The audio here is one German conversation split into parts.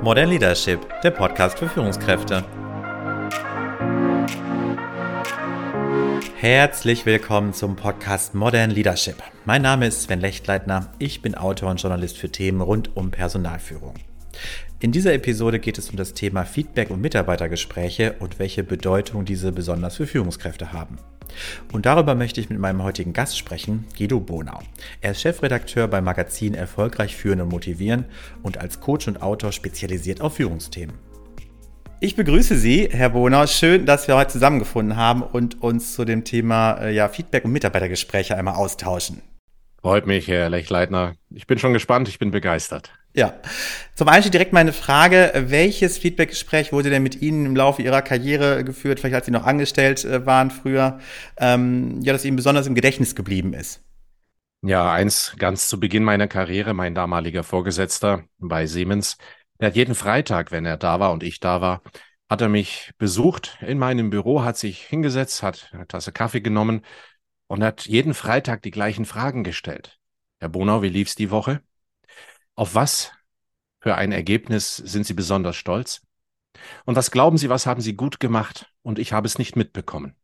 Modern Leadership, der Podcast für Führungskräfte. Herzlich willkommen zum Podcast Modern Leadership. Mein Name ist Sven Lechtleitner. Ich bin Autor und Journalist für Themen rund um Personalführung. In dieser Episode geht es um das Thema Feedback und Mitarbeitergespräche und welche Bedeutung diese besonders für Führungskräfte haben. Und darüber möchte ich mit meinem heutigen Gast sprechen, Guido Bonau. Er ist Chefredakteur beim Magazin Erfolgreich führen und motivieren und als Coach und Autor spezialisiert auf Führungsthemen. Ich begrüße Sie, Herr Bonau. Schön, dass wir heute zusammengefunden haben und uns zu dem Thema äh, ja, Feedback und Mitarbeitergespräche einmal austauschen. Freut mich, Herr Lechleitner. Ich bin schon gespannt, ich bin begeistert. Ja. Zum Einstieg direkt meine Frage, welches Feedbackgespräch wurde denn mit Ihnen im Laufe Ihrer Karriere geführt, vielleicht als Sie noch angestellt äh, waren früher, ähm, ja, das Ihnen besonders im Gedächtnis geblieben ist? Ja, eins ganz zu Beginn meiner Karriere, mein damaliger Vorgesetzter bei Siemens, der hat jeden Freitag, wenn er da war und ich da war, hat er mich besucht in meinem Büro, hat sich hingesetzt, hat eine Tasse Kaffee genommen und hat jeden Freitag die gleichen Fragen gestellt. Herr Bonau, wie lief's die Woche? Auf was für ein Ergebnis sind Sie besonders stolz? Und was glauben Sie, was haben Sie gut gemacht und ich habe es nicht mitbekommen?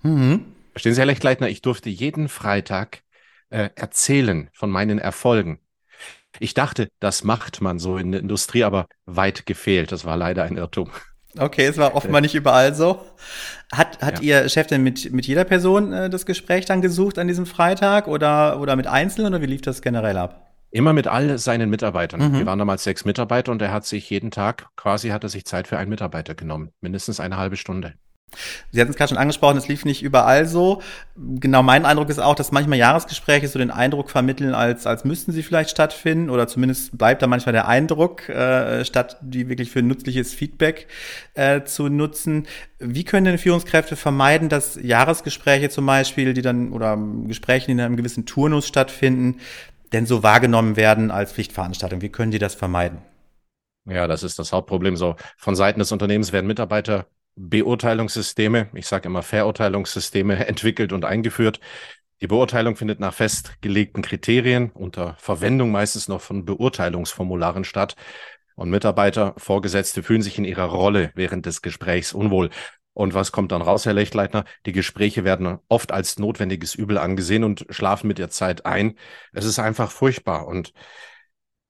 Mhm. Verstehen Sie, Herr Lechtleitner, ich durfte jeden Freitag äh, erzählen von meinen Erfolgen. Ich dachte, das macht man so in der Industrie, aber weit gefehlt. Das war leider ein Irrtum. Okay, es war offenbar nicht überall so. Hat, hat ja. Ihr Chef denn mit, mit jeder Person äh, das Gespräch dann gesucht an diesem Freitag oder, oder mit Einzelnen oder wie lief das generell ab? Immer mit all seinen Mitarbeitern. Mhm. Wir waren damals sechs Mitarbeiter und er hat sich jeden Tag, quasi hat er sich Zeit für einen Mitarbeiter genommen. Mindestens eine halbe Stunde. Sie hatten es gerade schon angesprochen, es lief nicht überall so. Genau, mein Eindruck ist auch, dass manchmal Jahresgespräche so den Eindruck vermitteln, als, als müssten sie vielleicht stattfinden oder zumindest bleibt da manchmal der Eindruck, äh, statt die wirklich für nützliches Feedback äh, zu nutzen. Wie können denn Führungskräfte vermeiden, dass Jahresgespräche zum Beispiel, die dann oder Gespräche, die in einem gewissen Turnus stattfinden, denn so wahrgenommen werden als Pflichtveranstaltung? Wie können die das vermeiden? Ja, das ist das Hauptproblem. So von Seiten des Unternehmens werden Mitarbeiter Beurteilungssysteme, ich sage immer Verurteilungssysteme, entwickelt und eingeführt. Die Beurteilung findet nach festgelegten Kriterien unter Verwendung meistens noch von Beurteilungsformularen statt. Und Mitarbeiter, Vorgesetzte fühlen sich in ihrer Rolle während des Gesprächs unwohl. Und was kommt dann raus, Herr Lechtleitner? Die Gespräche werden oft als notwendiges Übel angesehen und schlafen mit der Zeit ein. Es ist einfach furchtbar. Und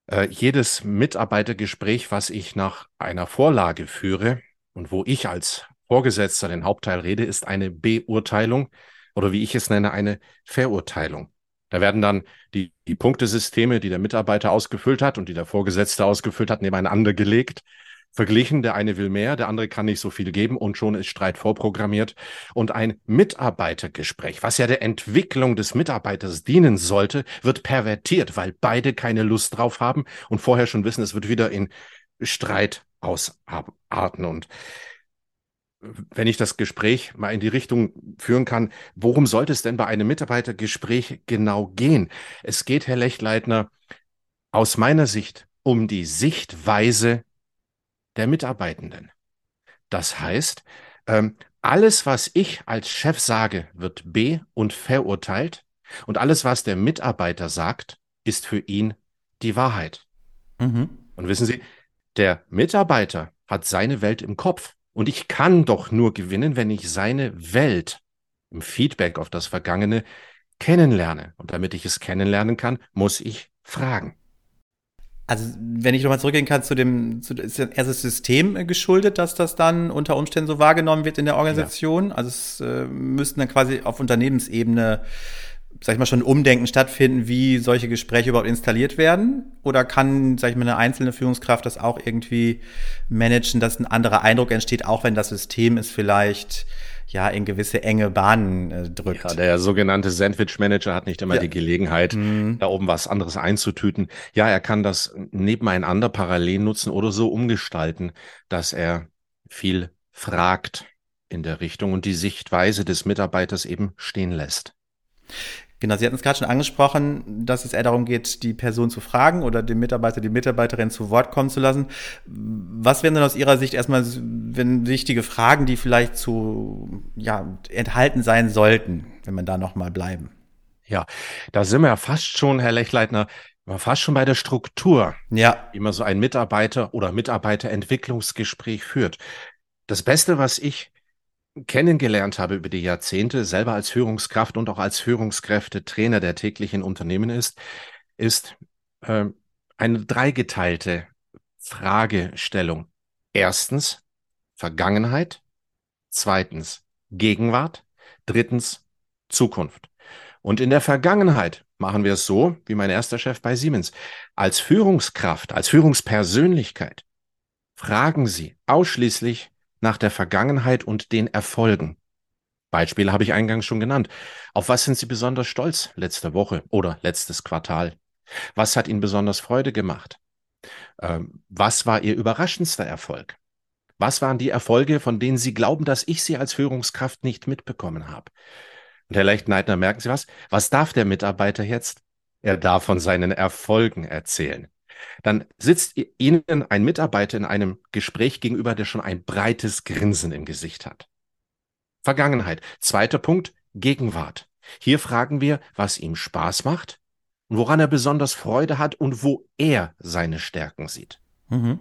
äh, jedes Mitarbeitergespräch, was ich nach einer Vorlage führe, und wo ich als Vorgesetzter den Hauptteil rede, ist eine Beurteilung oder wie ich es nenne, eine Verurteilung. Da werden dann die, die Punktesysteme, die der Mitarbeiter ausgefüllt hat und die der Vorgesetzte ausgefüllt hat, nebeneinander gelegt, verglichen. Der eine will mehr, der andere kann nicht so viel geben und schon ist Streit vorprogrammiert. Und ein Mitarbeitergespräch, was ja der Entwicklung des Mitarbeiters dienen sollte, wird pervertiert, weil beide keine Lust drauf haben und vorher schon wissen, es wird wieder in Streit ausarten. Und wenn ich das Gespräch mal in die Richtung führen kann, worum sollte es denn bei einem Mitarbeitergespräch genau gehen? Es geht, Herr Lechtleitner, aus meiner Sicht um die Sichtweise der Mitarbeitenden. Das heißt, ähm, alles, was ich als Chef sage, wird be- und verurteilt und alles, was der Mitarbeiter sagt, ist für ihn die Wahrheit. Mhm. Und wissen Sie, der Mitarbeiter hat seine Welt im Kopf. Und ich kann doch nur gewinnen, wenn ich seine Welt im Feedback auf das Vergangene kennenlerne. Und damit ich es kennenlernen kann, muss ich fragen. Also, wenn ich nochmal zurückgehen kann zu dem, zu, ist erst das System geschuldet, dass das dann unter Umständen so wahrgenommen wird in der Organisation? Ja. Also, es äh, müssten dann quasi auf Unternehmensebene sag ich mal, schon Umdenken stattfinden, wie solche Gespräche überhaupt installiert werden? Oder kann, sag ich mal, eine einzelne Führungskraft das auch irgendwie managen, dass ein anderer Eindruck entsteht, auch wenn das System es vielleicht ja in gewisse enge Bahnen äh, drückt. Ja, der sogenannte Sandwich Manager hat nicht immer ja. die Gelegenheit, mhm. da oben was anderes einzutüten. Ja, er kann das nebeneinander parallel nutzen oder so umgestalten, dass er viel fragt in der Richtung und die Sichtweise des Mitarbeiters eben stehen lässt. Genau, Sie hatten es gerade schon angesprochen, dass es eher darum geht, die Person zu fragen oder den Mitarbeiter, die Mitarbeiterin zu Wort kommen zu lassen. Was wären denn aus Ihrer Sicht erstmal wenn wichtige Fragen, die vielleicht zu ja, enthalten sein sollten, wenn man da nochmal bleiben? Ja, da sind wir ja fast schon, Herr Lechleitner, fast schon bei der Struktur, ja. wie man so ein Mitarbeiter- oder Mitarbeiterentwicklungsgespräch führt. Das Beste, was ich kennengelernt habe über die Jahrzehnte, selber als Führungskraft und auch als Führungskräfte Trainer der täglichen Unternehmen ist, ist äh, eine dreigeteilte Fragestellung. Erstens Vergangenheit, zweitens Gegenwart, drittens Zukunft. Und in der Vergangenheit machen wir es so, wie mein erster Chef bei Siemens. Als Führungskraft, als Führungspersönlichkeit fragen Sie ausschließlich nach der Vergangenheit und den Erfolgen. Beispiele habe ich eingangs schon genannt. Auf was sind Sie besonders stolz letzte Woche oder letztes Quartal? Was hat Ihnen besonders Freude gemacht? Ähm, was war Ihr überraschendster Erfolg? Was waren die Erfolge, von denen Sie glauben, dass ich sie als Führungskraft nicht mitbekommen habe? Und Herr Lechtneidner, merken Sie was? Was darf der Mitarbeiter jetzt? Er darf von seinen Erfolgen erzählen dann sitzt Ihnen ein Mitarbeiter in einem Gespräch gegenüber, der schon ein breites Grinsen im Gesicht hat. Vergangenheit. Zweiter Punkt, Gegenwart. Hier fragen wir, was ihm Spaß macht und woran er besonders Freude hat und wo er seine Stärken sieht. Mhm.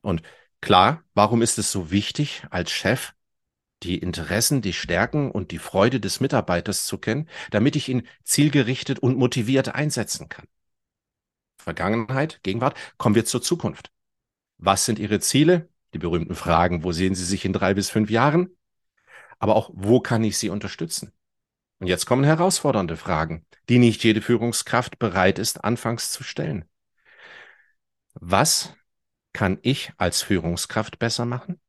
Und klar, warum ist es so wichtig, als Chef die Interessen, die Stärken und die Freude des Mitarbeiters zu kennen, damit ich ihn zielgerichtet und motiviert einsetzen kann? Vergangenheit, Gegenwart, kommen wir zur Zukunft. Was sind Ihre Ziele? Die berühmten Fragen, wo sehen Sie sich in drei bis fünf Jahren? Aber auch, wo kann ich Sie unterstützen? Und jetzt kommen herausfordernde Fragen, die nicht jede Führungskraft bereit ist, anfangs zu stellen. Was kann ich als Führungskraft besser machen?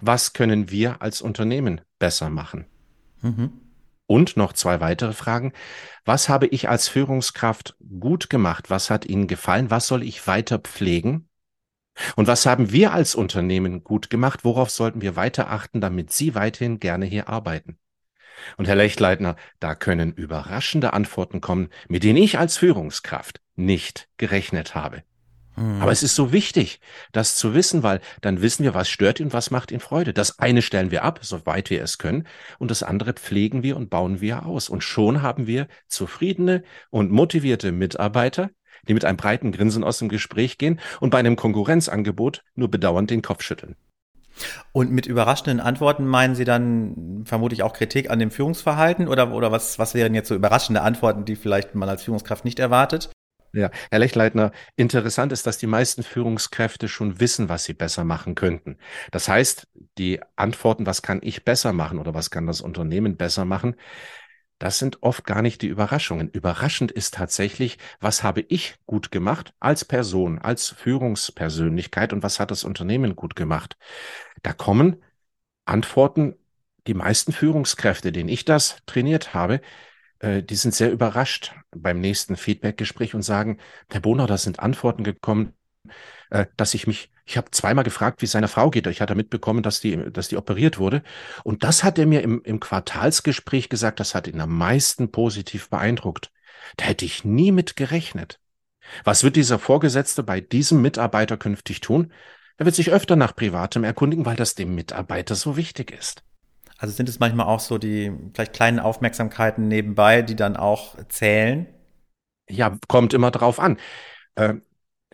Was können wir als Unternehmen besser machen? Mhm. Und noch zwei weitere Fragen. Was habe ich als Führungskraft gut gemacht? Was hat Ihnen gefallen? Was soll ich weiter pflegen? Und was haben wir als Unternehmen gut gemacht? Worauf sollten wir weiter achten, damit Sie weiterhin gerne hier arbeiten? Und Herr Lechtleitner, da können überraschende Antworten kommen, mit denen ich als Führungskraft nicht gerechnet habe. Mhm. Aber es ist so wichtig, das zu wissen, weil dann wissen wir, was stört ihn und was macht ihn Freude. Das eine stellen wir ab, soweit wir es können, und das andere pflegen wir und bauen wir aus. Und schon haben wir zufriedene und motivierte Mitarbeiter, die mit einem breiten Grinsen aus dem Gespräch gehen und bei einem Konkurrenzangebot nur bedauernd den Kopf schütteln. Und mit überraschenden Antworten meinen Sie dann vermutlich auch Kritik an dem Führungsverhalten oder, oder was, was wären jetzt so überraschende Antworten, die vielleicht man als Führungskraft nicht erwartet? Ja, Herr Lechleitner, interessant ist, dass die meisten Führungskräfte schon wissen, was sie besser machen könnten. Das heißt, die Antworten, was kann ich besser machen oder was kann das Unternehmen besser machen, das sind oft gar nicht die Überraschungen. Überraschend ist tatsächlich, was habe ich gut gemacht als Person, als Führungspersönlichkeit und was hat das Unternehmen gut gemacht. Da kommen Antworten, die meisten Führungskräfte, denen ich das trainiert habe, äh, die sind sehr überrascht beim nächsten Feedback-Gespräch und sagen, Herr Bonau, da sind Antworten gekommen, äh, dass ich mich, ich habe zweimal gefragt, wie es seiner Frau geht. Ich hatte mitbekommen, dass die, dass die operiert wurde. Und das hat er mir im, im Quartalsgespräch gesagt, das hat ihn am meisten positiv beeindruckt. Da hätte ich nie mit gerechnet. Was wird dieser Vorgesetzte bei diesem Mitarbeiter künftig tun? Er wird sich öfter nach Privatem erkundigen, weil das dem Mitarbeiter so wichtig ist. Also sind es manchmal auch so die vielleicht kleinen Aufmerksamkeiten nebenbei, die dann auch zählen? Ja, kommt immer drauf an. Äh,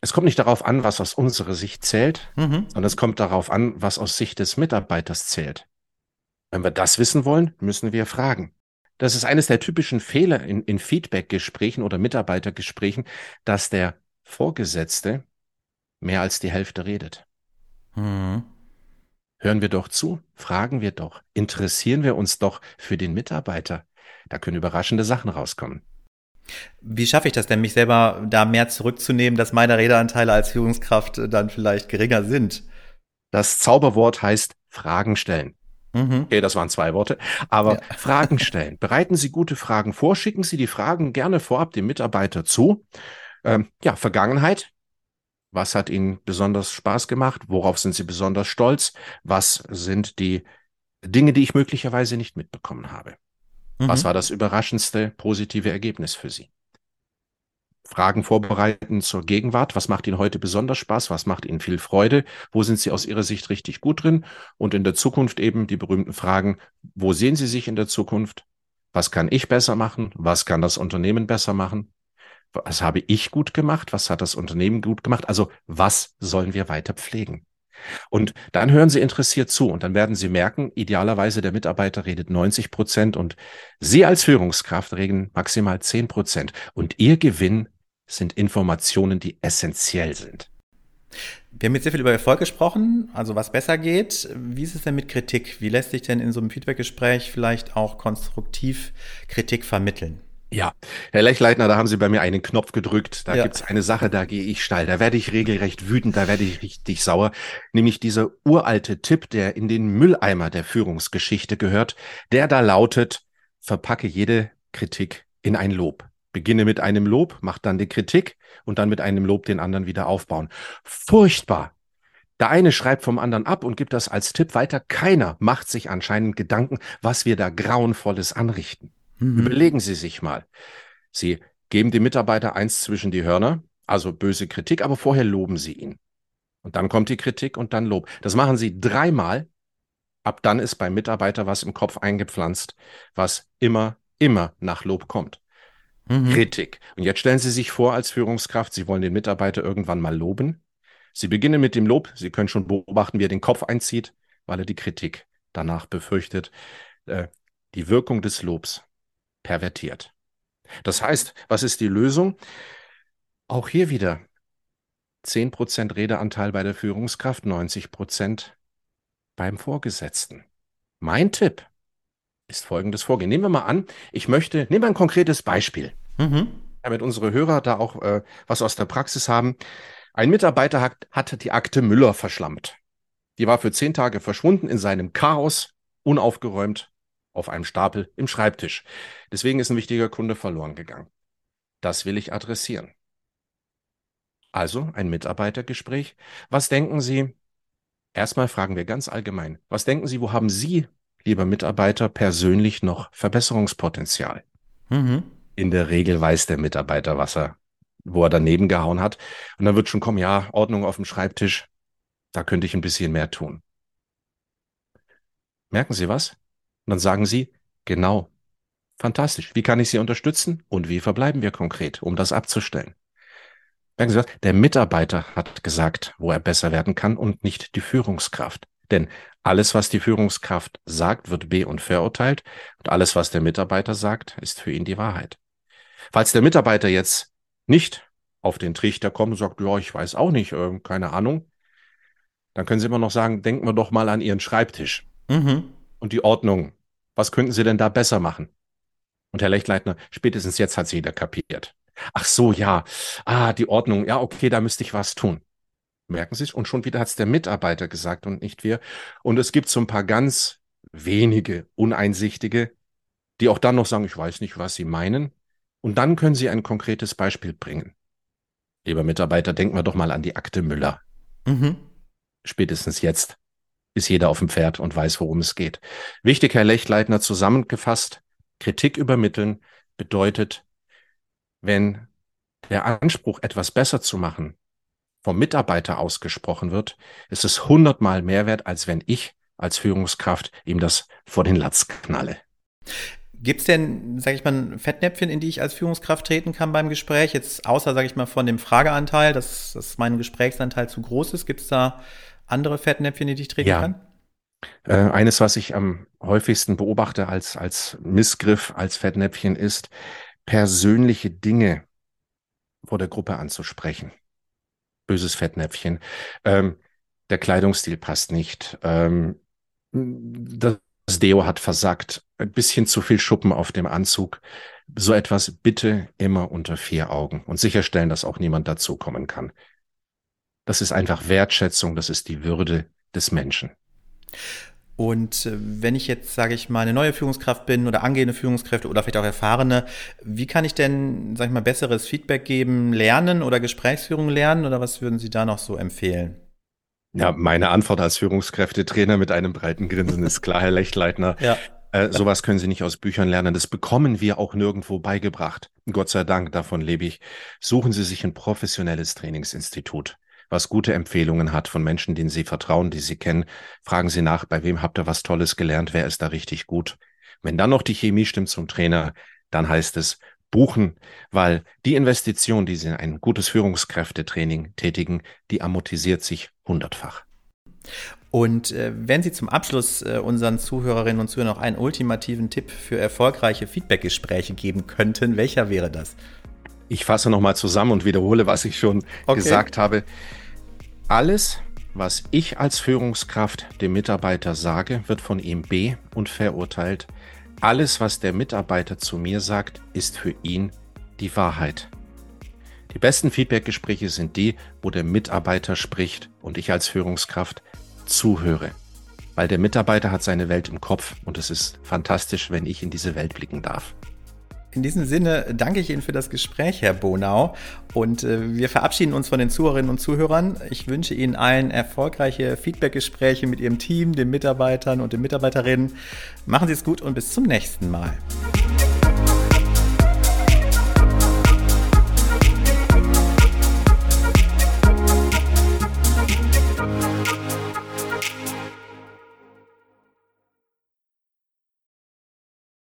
es kommt nicht darauf an, was aus unserer Sicht zählt, mhm. sondern es kommt darauf an, was aus Sicht des Mitarbeiters zählt. Wenn wir das wissen wollen, müssen wir fragen. Das ist eines der typischen Fehler in, in Feedback-Gesprächen oder Mitarbeitergesprächen, dass der Vorgesetzte mehr als die Hälfte redet. Mhm. Hören wir doch zu, fragen wir doch, interessieren wir uns doch für den Mitarbeiter. Da können überraschende Sachen rauskommen. Wie schaffe ich das denn, mich selber da mehr zurückzunehmen, dass meine Redeanteile als Führungskraft dann vielleicht geringer sind? Das Zauberwort heißt Fragen stellen. Mhm. Okay, das waren zwei Worte. Aber ja. Fragen stellen. Bereiten Sie gute Fragen vor, schicken Sie die Fragen gerne vorab dem Mitarbeiter zu. Ähm, ja, Vergangenheit, was hat Ihnen besonders Spaß gemacht? Worauf sind Sie besonders stolz? Was sind die Dinge, die ich möglicherweise nicht mitbekommen habe? Mhm. Was war das überraschendste positive Ergebnis für Sie? Fragen vorbereiten zur Gegenwart. Was macht Ihnen heute besonders Spaß? Was macht Ihnen viel Freude? Wo sind Sie aus Ihrer Sicht richtig gut drin? Und in der Zukunft eben die berühmten Fragen. Wo sehen Sie sich in der Zukunft? Was kann ich besser machen? Was kann das Unternehmen besser machen? Was habe ich gut gemacht? Was hat das Unternehmen gut gemacht? Also was sollen wir weiter pflegen? Und dann hören Sie interessiert zu und dann werden Sie merken, idealerweise der Mitarbeiter redet 90 Prozent und Sie als Führungskraft reden maximal 10 Prozent. Und Ihr Gewinn sind Informationen, die essentiell sind. Wir haben jetzt sehr viel über Erfolg gesprochen, also was besser geht. Wie ist es denn mit Kritik? Wie lässt sich denn in so einem Feedbackgespräch vielleicht auch konstruktiv Kritik vermitteln? Ja, Herr Lechleitner, da haben Sie bei mir einen Knopf gedrückt. Da ja. gibt's eine Sache, da gehe ich steil. Da werde ich regelrecht wütend, da werde ich richtig sauer. Nämlich dieser uralte Tipp, der in den Mülleimer der Führungsgeschichte gehört, der da lautet, verpacke jede Kritik in ein Lob. Beginne mit einem Lob, mach dann die Kritik und dann mit einem Lob den anderen wieder aufbauen. Furchtbar. Der eine schreibt vom anderen ab und gibt das als Tipp weiter. Keiner macht sich anscheinend Gedanken, was wir da grauenvolles anrichten. Mhm. Überlegen Sie sich mal. Sie geben dem Mitarbeiter eins zwischen die Hörner, also böse Kritik, aber vorher loben Sie ihn. Und dann kommt die Kritik und dann Lob. Das machen Sie dreimal. Ab dann ist beim Mitarbeiter was im Kopf eingepflanzt, was immer, immer nach Lob kommt. Mhm. Kritik. Und jetzt stellen Sie sich vor, als Führungskraft, Sie wollen den Mitarbeiter irgendwann mal loben. Sie beginnen mit dem Lob. Sie können schon beobachten, wie er den Kopf einzieht, weil er die Kritik danach befürchtet. Äh, die Wirkung des Lobs pervertiert. Das heißt, was ist die Lösung? Auch hier wieder 10% Redeanteil bei der Führungskraft, 90% beim Vorgesetzten. Mein Tipp ist folgendes Vorgehen. Nehmen wir mal an, ich möchte, nehmen wir ein konkretes Beispiel, mhm. damit unsere Hörer da auch äh, was aus der Praxis haben. Ein Mitarbeiter hat, hat die Akte Müller verschlammt. Die war für zehn Tage verschwunden in seinem Chaos, unaufgeräumt, auf einem Stapel im Schreibtisch. Deswegen ist ein wichtiger Kunde verloren gegangen. Das will ich adressieren. Also ein Mitarbeitergespräch. Was denken Sie? Erstmal fragen wir ganz allgemein. Was denken Sie, wo haben Sie, lieber Mitarbeiter, persönlich noch Verbesserungspotenzial? Mhm. In der Regel weiß der Mitarbeiter, was er, wo er daneben gehauen hat. Und dann wird schon kommen, ja, Ordnung auf dem Schreibtisch. Da könnte ich ein bisschen mehr tun. Merken Sie was? Und dann sagen Sie, genau, fantastisch, wie kann ich Sie unterstützen und wie verbleiben wir konkret, um das abzustellen? Merken Sie was, der Mitarbeiter hat gesagt, wo er besser werden kann und nicht die Führungskraft. Denn alles, was die Führungskraft sagt, wird be- und verurteilt und alles, was der Mitarbeiter sagt, ist für ihn die Wahrheit. Falls der Mitarbeiter jetzt nicht auf den Trichter kommt und sagt, ja, ich weiß auch nicht, äh, keine Ahnung, dann können Sie immer noch sagen, denken wir doch mal an Ihren Schreibtisch mhm. und die Ordnung was könnten Sie denn da besser machen? Und Herr Lechtleitner, spätestens jetzt hat jeder kapiert. Ach so, ja. Ah, die Ordnung. Ja, okay, da müsste ich was tun. Merken Sie es? Und schon wieder hat es der Mitarbeiter gesagt und nicht wir. Und es gibt so ein paar ganz wenige Uneinsichtige, die auch dann noch sagen, ich weiß nicht, was Sie meinen. Und dann können Sie ein konkretes Beispiel bringen. Lieber Mitarbeiter, denken wir doch mal an die Akte Müller. Mhm. Spätestens jetzt ist jeder auf dem Pferd und weiß, worum es geht. Wichtig, Herr Lechtleitner, zusammengefasst, Kritik übermitteln bedeutet, wenn der Anspruch, etwas besser zu machen, vom Mitarbeiter ausgesprochen wird, ist es hundertmal mehr wert, als wenn ich als Führungskraft ihm das vor den Latz knalle. Gibt es denn, sage ich mal, Fettnäpfchen, in die ich als Führungskraft treten kann beim Gespräch? Jetzt außer, sage ich mal, von dem Frageanteil, dass, dass mein Gesprächsanteil zu groß ist. Gibt es da andere Fettnäpfchen, die dich treten ja. kann? Äh, eines, was ich am häufigsten beobachte als, als Missgriff, als Fettnäpfchen ist, persönliche Dinge vor der Gruppe anzusprechen. Böses Fettnäpfchen. Ähm, der Kleidungsstil passt nicht. Ähm, das Deo hat versagt. Ein bisschen zu viel Schuppen auf dem Anzug. So etwas bitte immer unter vier Augen und sicherstellen, dass auch niemand dazukommen kann. Das ist einfach Wertschätzung, das ist die Würde des Menschen. Und äh, wenn ich jetzt, sage ich mal, eine neue Führungskraft bin oder angehende Führungskräfte oder vielleicht auch erfahrene, wie kann ich denn, sage ich mal, besseres Feedback geben, lernen oder Gesprächsführung lernen oder was würden Sie da noch so empfehlen? Ja, meine Antwort als Führungskräftetrainer mit einem breiten Grinsen ist klar, Herr Lechtleitner. Ja. Äh, sowas können Sie nicht aus Büchern lernen. Das bekommen wir auch nirgendwo beigebracht. Gott sei Dank, davon lebe ich. Suchen Sie sich ein professionelles Trainingsinstitut was gute Empfehlungen hat von Menschen, denen Sie vertrauen, die Sie kennen. Fragen Sie nach, bei wem habt ihr was Tolles gelernt, wer ist da richtig gut. Wenn dann noch die Chemie stimmt zum Trainer, dann heißt es buchen, weil die Investition, die Sie in ein gutes Führungskräftetraining tätigen, die amortisiert sich hundertfach. Und äh, wenn Sie zum Abschluss äh, unseren Zuhörerinnen und Zuhörern noch einen ultimativen Tipp für erfolgreiche Feedbackgespräche geben könnten, welcher wäre das? Ich fasse nochmal zusammen und wiederhole, was ich schon okay. gesagt habe. Alles, was ich als Führungskraft dem Mitarbeiter sage, wird von ihm be- und verurteilt. Alles, was der Mitarbeiter zu mir sagt, ist für ihn die Wahrheit. Die besten Feedbackgespräche sind die, wo der Mitarbeiter spricht und ich als Führungskraft zuhöre. Weil der Mitarbeiter hat seine Welt im Kopf und es ist fantastisch, wenn ich in diese Welt blicken darf. In diesem Sinne danke ich Ihnen für das Gespräch, Herr Bonau. Und äh, wir verabschieden uns von den Zuhörerinnen und Zuhörern. Ich wünsche Ihnen allen erfolgreiche Feedbackgespräche mit Ihrem Team, den Mitarbeitern und den Mitarbeiterinnen. Machen Sie es gut und bis zum nächsten Mal.